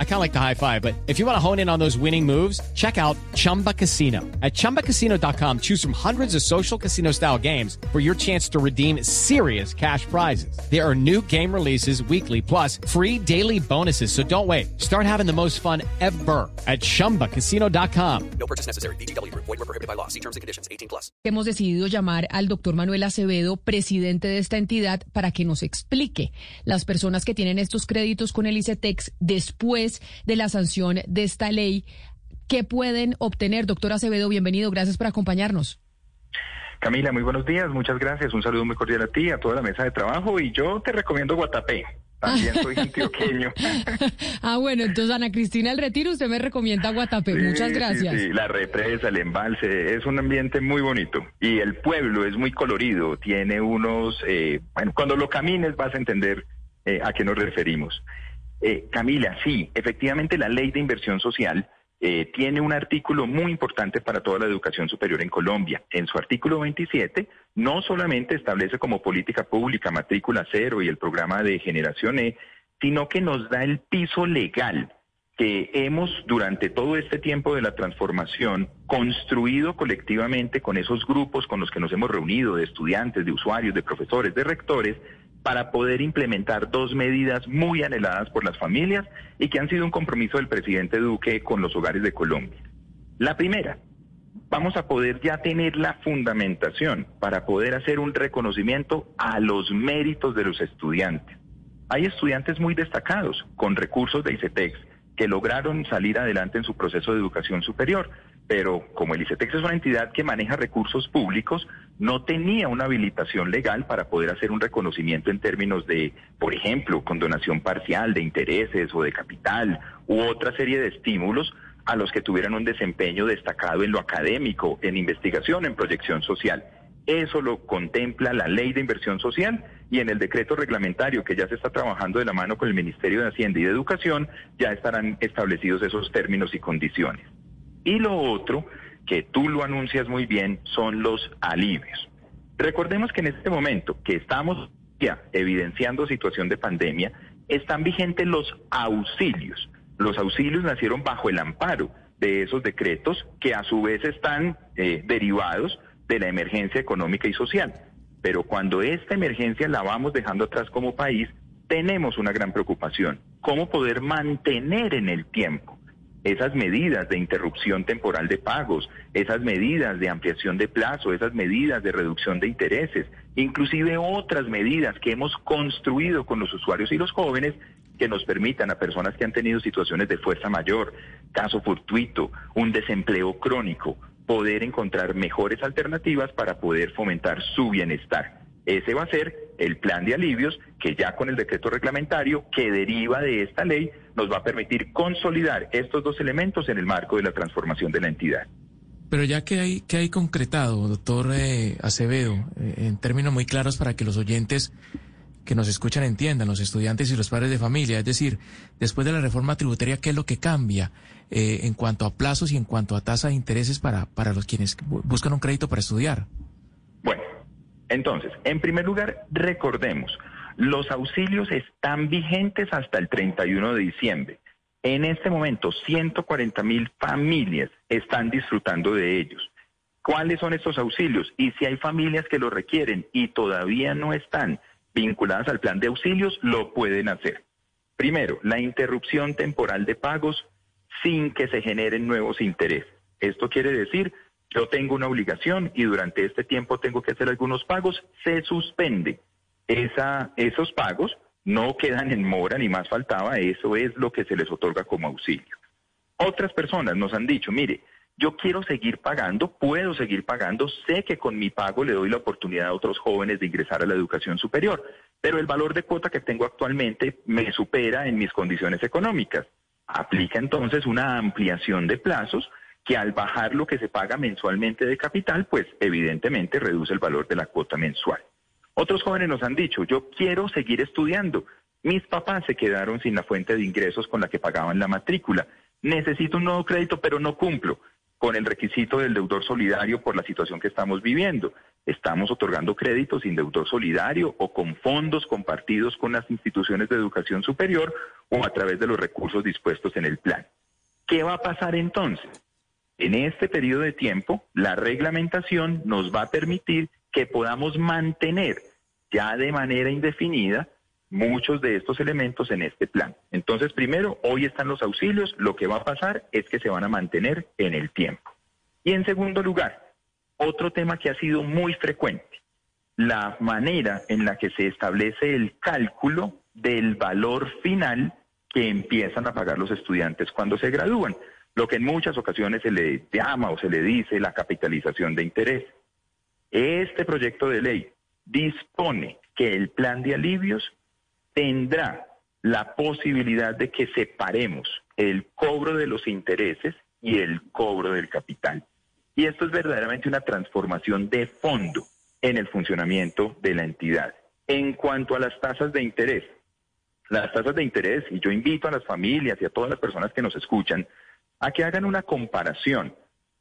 I kind of like the high five, but if you want to hone in on those winning moves, check out Chumba Casino. At ChumbaCasino.com, choose from hundreds of social casino style games for your chance to redeem serious cash prizes. There are new game releases weekly, plus free daily bonuses. So don't wait. Start having the most fun ever at ChumbaCasino.com. No purchase necessary. BGW. Void were prohibited by law. See terms and conditions. 18 plus. Hemos decidido llamar al doctor Manuel Acevedo, presidente de esta entidad, para que nos explique las personas que tienen estos créditos con el ICETEX después de la sanción de esta ley, ¿qué pueden obtener? Doctor Acevedo, bienvenido, gracias por acompañarnos. Camila, muy buenos días, muchas gracias, un saludo muy cordial a ti, a toda la mesa de trabajo y yo te recomiendo Guatapé. También soy antioqueño. ah, bueno, entonces Ana Cristina El Retiro, usted me recomienda Guatapé. Muchas gracias. Sí, sí, la represa, el embalse, es un ambiente muy bonito. Y el pueblo es muy colorido, tiene unos, eh, bueno, cuando lo camines vas a entender eh, a qué nos referimos. Eh, Camila, sí, efectivamente la ley de inversión social eh, tiene un artículo muy importante para toda la educación superior en Colombia. En su artículo 27 no solamente establece como política pública matrícula cero y el programa de generación E, sino que nos da el piso legal que hemos durante todo este tiempo de la transformación construido colectivamente con esos grupos con los que nos hemos reunido, de estudiantes, de usuarios, de profesores, de rectores, para poder implementar dos medidas muy anheladas por las familias y que han sido un compromiso del presidente Duque con los hogares de Colombia. La primera, vamos a poder ya tener la fundamentación para poder hacer un reconocimiento a los méritos de los estudiantes. Hay estudiantes muy destacados con recursos de ICETEX que lograron salir adelante en su proceso de educación superior, pero como el ICETEX es una entidad que maneja recursos públicos, no tenía una habilitación legal para poder hacer un reconocimiento en términos de, por ejemplo, condonación parcial de intereses o de capital u otra serie de estímulos a los que tuvieran un desempeño destacado en lo académico, en investigación, en proyección social. Eso lo contempla la ley de inversión social y en el decreto reglamentario que ya se está trabajando de la mano con el Ministerio de Hacienda y de Educación ya estarán establecidos esos términos y condiciones. Y lo otro, que tú lo anuncias muy bien, son los alivios. Recordemos que en este momento que estamos ya evidenciando situación de pandemia, están vigentes los auxilios. Los auxilios nacieron bajo el amparo de esos decretos que a su vez están eh, derivados de la emergencia económica y social. Pero cuando esta emergencia la vamos dejando atrás como país, tenemos una gran preocupación. ¿Cómo poder mantener en el tiempo esas medidas de interrupción temporal de pagos, esas medidas de ampliación de plazo, esas medidas de reducción de intereses, inclusive otras medidas que hemos construido con los usuarios y los jóvenes que nos permitan a personas que han tenido situaciones de fuerza mayor, caso fortuito, un desempleo crónico, poder encontrar mejores alternativas para poder fomentar su bienestar. Ese va a ser el plan de alivios que ya con el decreto reglamentario que deriva de esta ley nos va a permitir consolidar estos dos elementos en el marco de la transformación de la entidad. Pero ya que hay, que hay concretado, doctor eh, Acevedo, eh, en términos muy claros para que los oyentes que nos escuchan entiendan, los estudiantes y los padres de familia, es decir, después de la reforma tributaria, ¿qué es lo que cambia eh, en cuanto a plazos y en cuanto a tasa de intereses para, para los quienes buscan un crédito para estudiar? Entonces, en primer lugar, recordemos, los auxilios están vigentes hasta el 31 de diciembre. En este momento, 140 mil familias están disfrutando de ellos. ¿Cuáles son estos auxilios? Y si hay familias que lo requieren y todavía no están vinculadas al plan de auxilios, lo pueden hacer. Primero, la interrupción temporal de pagos sin que se generen nuevos intereses. Esto quiere decir yo tengo una obligación y durante este tiempo tengo que hacer algunos pagos, se suspende. Esos pagos no quedan en mora ni más faltaba, eso es lo que se les otorga como auxilio. Otras personas nos han dicho, mire, yo quiero seguir pagando, puedo seguir pagando, sé que con mi pago le doy la oportunidad a otros jóvenes de ingresar a la educación superior, pero el valor de cuota que tengo actualmente me supera en mis condiciones económicas. Aplica entonces una ampliación de plazos que al bajar lo que se paga mensualmente de capital, pues evidentemente reduce el valor de la cuota mensual. Otros jóvenes nos han dicho, yo quiero seguir estudiando. Mis papás se quedaron sin la fuente de ingresos con la que pagaban la matrícula. Necesito un nuevo crédito, pero no cumplo. con el requisito del deudor solidario por la situación que estamos viviendo. Estamos otorgando créditos sin deudor solidario o con fondos compartidos con las instituciones de educación superior o a través de los recursos dispuestos en el plan. ¿Qué va a pasar entonces? En este periodo de tiempo, la reglamentación nos va a permitir que podamos mantener ya de manera indefinida muchos de estos elementos en este plan. Entonces, primero, hoy están los auxilios, lo que va a pasar es que se van a mantener en el tiempo. Y en segundo lugar, otro tema que ha sido muy frecuente, la manera en la que se establece el cálculo del valor final que empiezan a pagar los estudiantes cuando se gradúan, lo que en muchas ocasiones se le llama o se le dice la capitalización de interés. Este proyecto de ley dispone que el plan de alivios tendrá la posibilidad de que separemos el cobro de los intereses y el cobro del capital. Y esto es verdaderamente una transformación de fondo en el funcionamiento de la entidad. En cuanto a las tasas de interés, las tasas de interés, y yo invito a las familias y a todas las personas que nos escuchan a que hagan una comparación.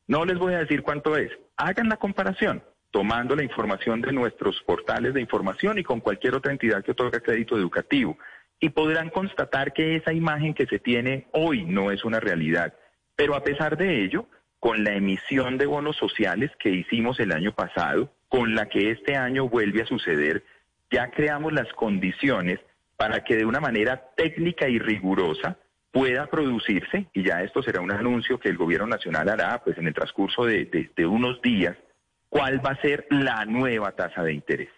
No les voy a decir cuánto es, hagan la comparación tomando la información de nuestros portales de información y con cualquier otra entidad que otorga crédito educativo. Y podrán constatar que esa imagen que se tiene hoy no es una realidad. Pero a pesar de ello, con la emisión de bonos sociales que hicimos el año pasado, con la que este año vuelve a suceder, ya creamos las condiciones para que de una manera técnica y rigurosa pueda producirse, y ya esto será un anuncio que el gobierno nacional hará pues en el transcurso de, de unos días, cuál va a ser la nueva tasa de interés.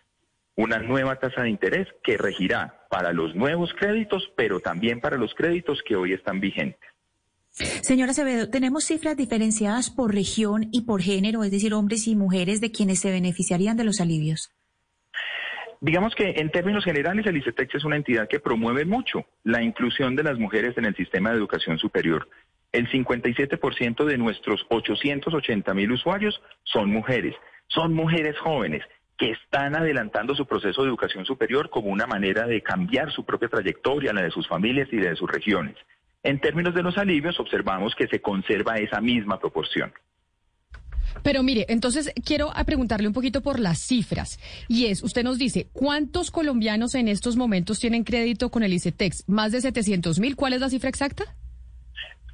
Una nueva tasa de interés que regirá para los nuevos créditos, pero también para los créditos que hoy están vigentes. Señora Acevedo, ¿tenemos cifras diferenciadas por región y por género, es decir, hombres y mujeres de quienes se beneficiarían de los alivios? Digamos que en términos generales el ICETEX es una entidad que promueve mucho la inclusión de las mujeres en el sistema de educación superior. El 57% de nuestros 880 mil usuarios son mujeres. Son mujeres jóvenes que están adelantando su proceso de educación superior como una manera de cambiar su propia trayectoria, la de sus familias y de sus regiones. En términos de los alivios, observamos que se conserva esa misma proporción. Pero mire, entonces quiero preguntarle un poquito por las cifras. Y es, usted nos dice, ¿cuántos colombianos en estos momentos tienen crédito con el ICETEX? ¿Más de 700 mil? ¿Cuál es la cifra exacta?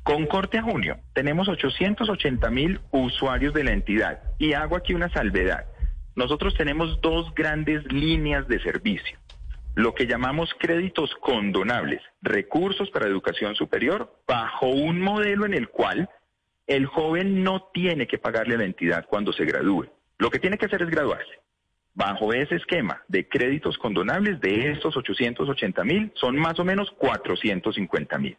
Con corte a junio, tenemos 880 mil usuarios de la entidad. Y hago aquí una salvedad. Nosotros tenemos dos grandes líneas de servicio. Lo que llamamos créditos condonables, recursos para educación superior, bajo un modelo en el cual el joven no tiene que pagarle a la entidad cuando se gradúe. Lo que tiene que hacer es graduarse. Bajo ese esquema de créditos condonables de estos 880 mil, son más o menos 450 mil.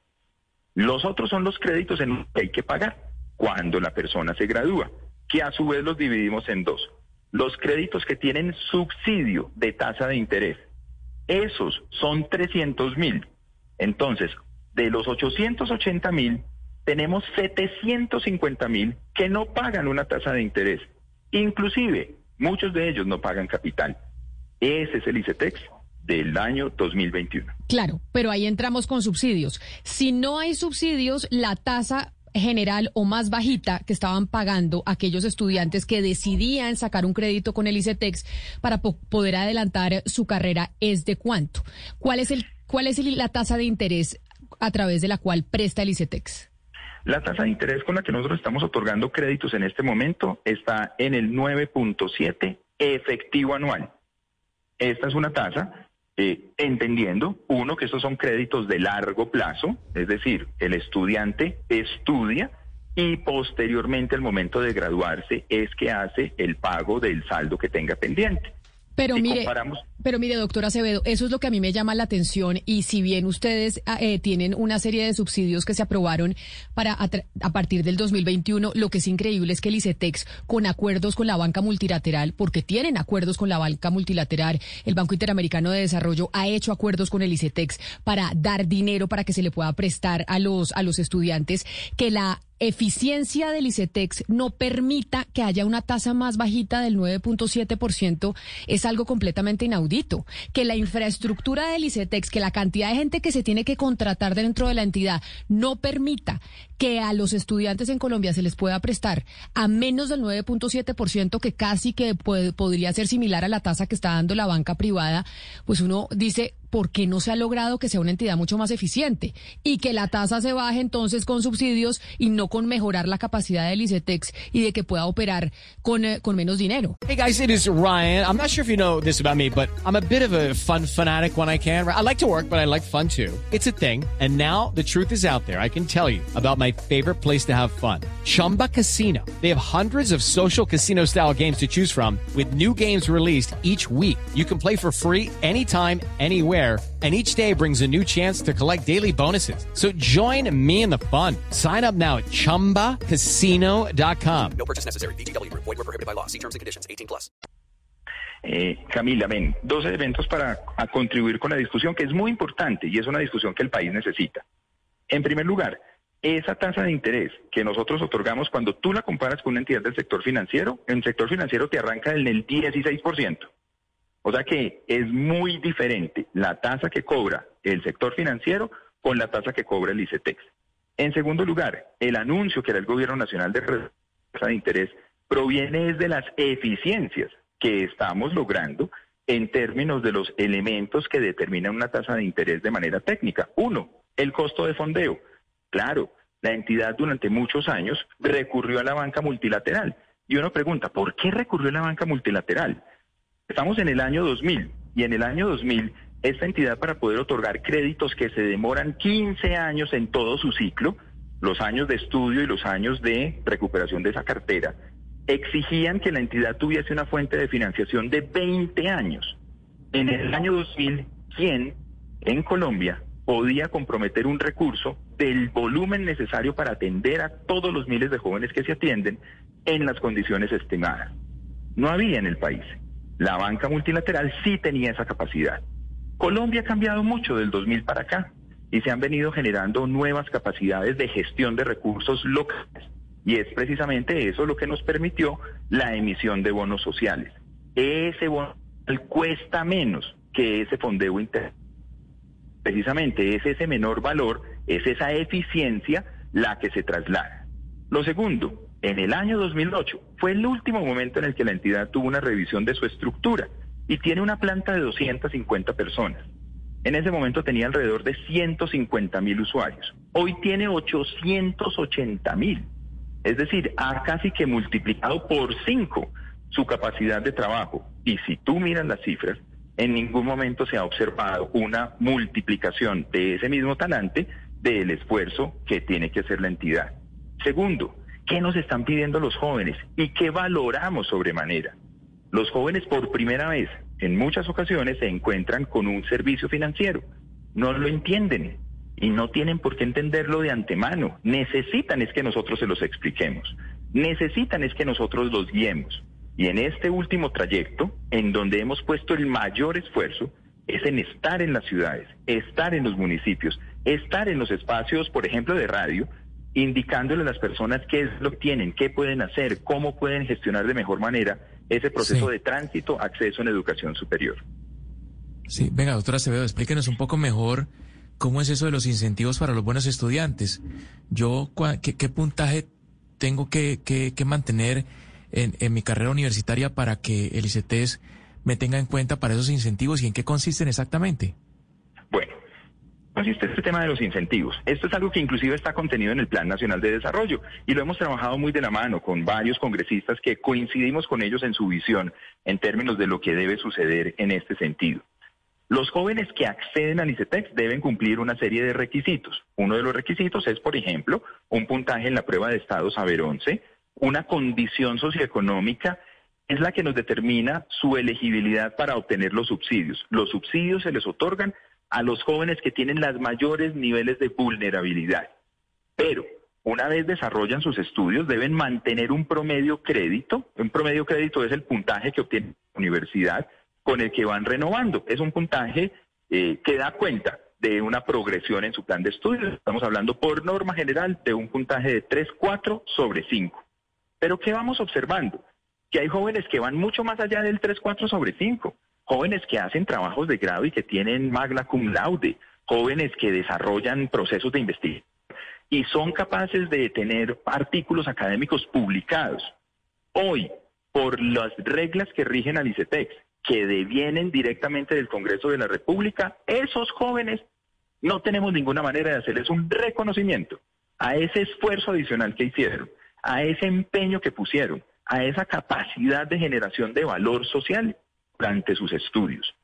Los otros son los créditos en los que hay que pagar cuando la persona se gradúa, que a su vez los dividimos en dos. Los créditos que tienen subsidio de tasa de interés, esos son 300 mil. Entonces, de los 880 mil, tenemos 750 mil que no pagan una tasa de interés. Inclusive, muchos de ellos no pagan capital. Ese es el ICETEX del año 2021. Claro, pero ahí entramos con subsidios. Si no hay subsidios, la tasa general o más bajita que estaban pagando aquellos estudiantes que decidían sacar un crédito con el ICETEX para poder adelantar su carrera es de cuánto? ¿Cuál es el cuál es la tasa de interés a través de la cual presta el ICETEX? La tasa de interés con la que nosotros estamos otorgando créditos en este momento está en el 9.7 efectivo anual. Esta es una tasa eh, entendiendo, uno, que estos son créditos de largo plazo, es decir, el estudiante estudia y posteriormente al momento de graduarse es que hace el pago del saldo que tenga pendiente. Pero mire, pero mire, doctor Acevedo, eso es lo que a mí me llama la atención y si bien ustedes ah, eh, tienen una serie de subsidios que se aprobaron para a, partir del 2021, lo que es increíble es que el ICETEX con acuerdos con la banca multilateral, porque tienen acuerdos con la banca multilateral, el Banco Interamericano de Desarrollo ha hecho acuerdos con el ICETEX para dar dinero para que se le pueda prestar a los a los estudiantes que la eficiencia del ICETEX no permita que haya una tasa más bajita del 9.7% es algo completamente inaudito que la infraestructura del ICETEX, que la cantidad de gente que se tiene que contratar dentro de la entidad no permita que a los estudiantes en Colombia se les pueda prestar a menos del 9.7%, que casi que podría ser similar a la tasa que está dando la banca privada, pues uno dice, ¿por qué no se ha logrado que sea una entidad mucho más eficiente y que la tasa se baje entonces con subsidios y no con mejorar la capacidad del ICETEX y de que pueda operar con, eh, con menos dinero? Hey guys, it is Ryan. I'm not sure if you know this about me, but I'm a bit of a fun fanatic when I can. I like to work, but I like fun too. It's a thing. And now the truth is out there. I can tell you about my favorite place to have fun. Chumba Casino. They have hundreds of social casino style games to choose from with new games released each week. You can play for free anytime, anywhere and each day brings a new chance to collect daily bonuses. So join me in the fun. Sign up now at ChumbaCasino.com. No purchase necessary. BGW. Void were prohibited by law. See terms and conditions. 18 plus. Eh, Camila, ven, dos elementos para a contribuir con la discusión que es muy importante y es una discusión que el país necesita. En primer lugar, esa tasa de interés que nosotros otorgamos cuando tú la comparas con una entidad del sector financiero, en el sector financiero te arranca en el 16%. O sea que es muy diferente la tasa que cobra el sector financiero con la tasa que cobra el ICETEX. En segundo lugar, el anuncio que era el Gobierno Nacional de tasa de interés proviene de las eficiencias que estamos logrando en términos de los elementos que determinan una tasa de interés de manera técnica. Uno, el costo de fondeo. Claro, la entidad durante muchos años recurrió a la banca multilateral. Y uno pregunta, ¿por qué recurrió a la banca multilateral? Estamos en el año 2000 y en el año 2000 esta entidad para poder otorgar créditos que se demoran 15 años en todo su ciclo, los años de estudio y los años de recuperación de esa cartera, exigían que la entidad tuviese una fuente de financiación de 20 años. En el año 2000, ¿quién en Colombia podía comprometer un recurso del volumen necesario para atender a todos los miles de jóvenes que se atienden en las condiciones estimadas? No había en el país. La banca multilateral sí tenía esa capacidad. Colombia ha cambiado mucho del 2000 para acá y se han venido generando nuevas capacidades de gestión de recursos locales. Y es precisamente eso lo que nos permitió la emisión de bonos sociales. Ese bono cuesta menos que ese fondeo interno. Precisamente es ese menor valor, es esa eficiencia la que se traslada. Lo segundo, en el año 2008 fue el último momento en el que la entidad tuvo una revisión de su estructura y tiene una planta de 250 personas. En ese momento tenía alrededor de 150 mil usuarios. Hoy tiene 880 mil. Es decir, ha casi que multiplicado por cinco su capacidad de trabajo. Y si tú miras las cifras, en ningún momento se ha observado una multiplicación de ese mismo talante del esfuerzo que tiene que hacer la entidad. Segundo, ¿Qué nos están pidiendo los jóvenes y qué valoramos sobremanera? Los jóvenes por primera vez, en muchas ocasiones, se encuentran con un servicio financiero. No lo entienden y no tienen por qué entenderlo de antemano. Necesitan es que nosotros se los expliquemos. Necesitan es que nosotros los guiemos. Y en este último trayecto, en donde hemos puesto el mayor esfuerzo, es en estar en las ciudades, estar en los municipios, estar en los espacios, por ejemplo, de radio, indicándole a las personas qué es lo que tienen, qué pueden hacer, cómo pueden gestionar de mejor manera ese proceso de tránsito, acceso en educación superior. Sí, venga, doctora Acevedo, explíquenos un poco mejor cómo es eso de los incentivos para los buenos estudiantes. Yo, ¿qué, puntaje tengo que, mantener en, en, mi carrera universitaria para que el ICETES me tenga en cuenta para esos incentivos y en qué consisten exactamente? Consiste este tema de los incentivos. Esto es algo que inclusive está contenido en el Plan Nacional de Desarrollo y lo hemos trabajado muy de la mano con varios congresistas que coincidimos con ellos en su visión en términos de lo que debe suceder en este sentido. Los jóvenes que acceden al ICETEX deben cumplir una serie de requisitos. Uno de los requisitos es, por ejemplo, un puntaje en la prueba de Estado Saber 11, una condición socioeconómica es la que nos determina su elegibilidad para obtener los subsidios. Los subsidios se les otorgan a los jóvenes que tienen los mayores niveles de vulnerabilidad. Pero una vez desarrollan sus estudios, deben mantener un promedio crédito. Un promedio crédito es el puntaje que obtiene la universidad con el que van renovando. Es un puntaje eh, que da cuenta de una progresión en su plan de estudios. Estamos hablando por norma general de un puntaje de 3, 4 sobre 5. Pero ¿qué vamos observando? Que hay jóvenes que van mucho más allá del 3, 4 sobre 5 jóvenes que hacen trabajos de grado y que tienen magna cum laude, jóvenes que desarrollan procesos de investigación y son capaces de tener artículos académicos publicados. Hoy, por las reglas que rigen al ICETEX, que devienen directamente del Congreso de la República, esos jóvenes no tenemos ninguna manera de hacerles un reconocimiento a ese esfuerzo adicional que hicieron, a ese empeño que pusieron, a esa capacidad de generación de valor social durante sus estudios.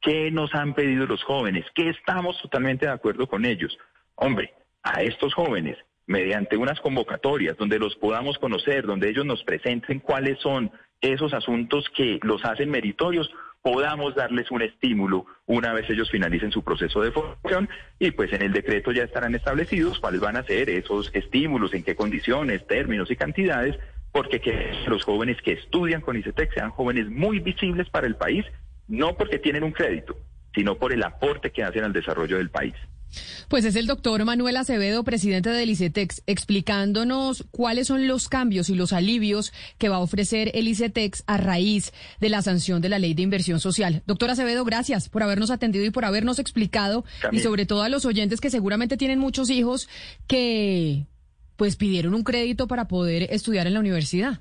¿Qué nos han pedido los jóvenes? ¿Qué estamos totalmente de acuerdo con ellos? Hombre, a estos jóvenes, mediante unas convocatorias donde los podamos conocer, donde ellos nos presenten cuáles son esos asuntos que los hacen meritorios, podamos darles un estímulo una vez ellos finalicen su proceso de formación y pues en el decreto ya estarán establecidos cuáles van a ser esos estímulos, en qué condiciones, términos y cantidades, porque que los jóvenes que estudian con ICETEX sean jóvenes muy visibles para el país, no porque tienen un crédito, sino por el aporte que hacen al desarrollo del país. Pues es el doctor Manuel Acevedo, presidente del ICETEX, explicándonos cuáles son los cambios y los alivios que va a ofrecer el ICETEX a raíz de la sanción de la ley de inversión social. Doctor Acevedo, gracias por habernos atendido y por habernos explicado y sobre todo a los oyentes que seguramente tienen muchos hijos que pues pidieron un crédito para poder estudiar en la universidad.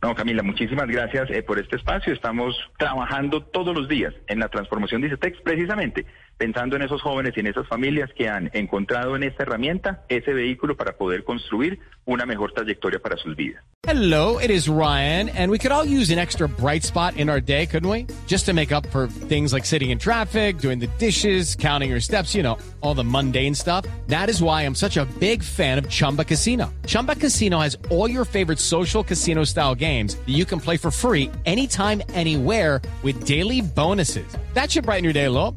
No, Camila, muchísimas gracias eh, por este espacio. Estamos trabajando todos los días en la transformación de ICETEX precisamente pensando en esos jóvenes y en esas familias que han encontrado en esta herramienta ese vehículo para poder construir una mejor trayectoria para sus vidas. Hello, it is Ryan, and we could all use an extra bright spot in our day, couldn't we? Just to make up for things like sitting in traffic, doing the dishes, counting your steps, you know, all the mundane stuff. That is why I'm such a big fan of Chumba Casino. Chumba Casino has all your favorite social casino style games that you can play for free anytime, anywhere with daily bonuses. That should brighten your day a little.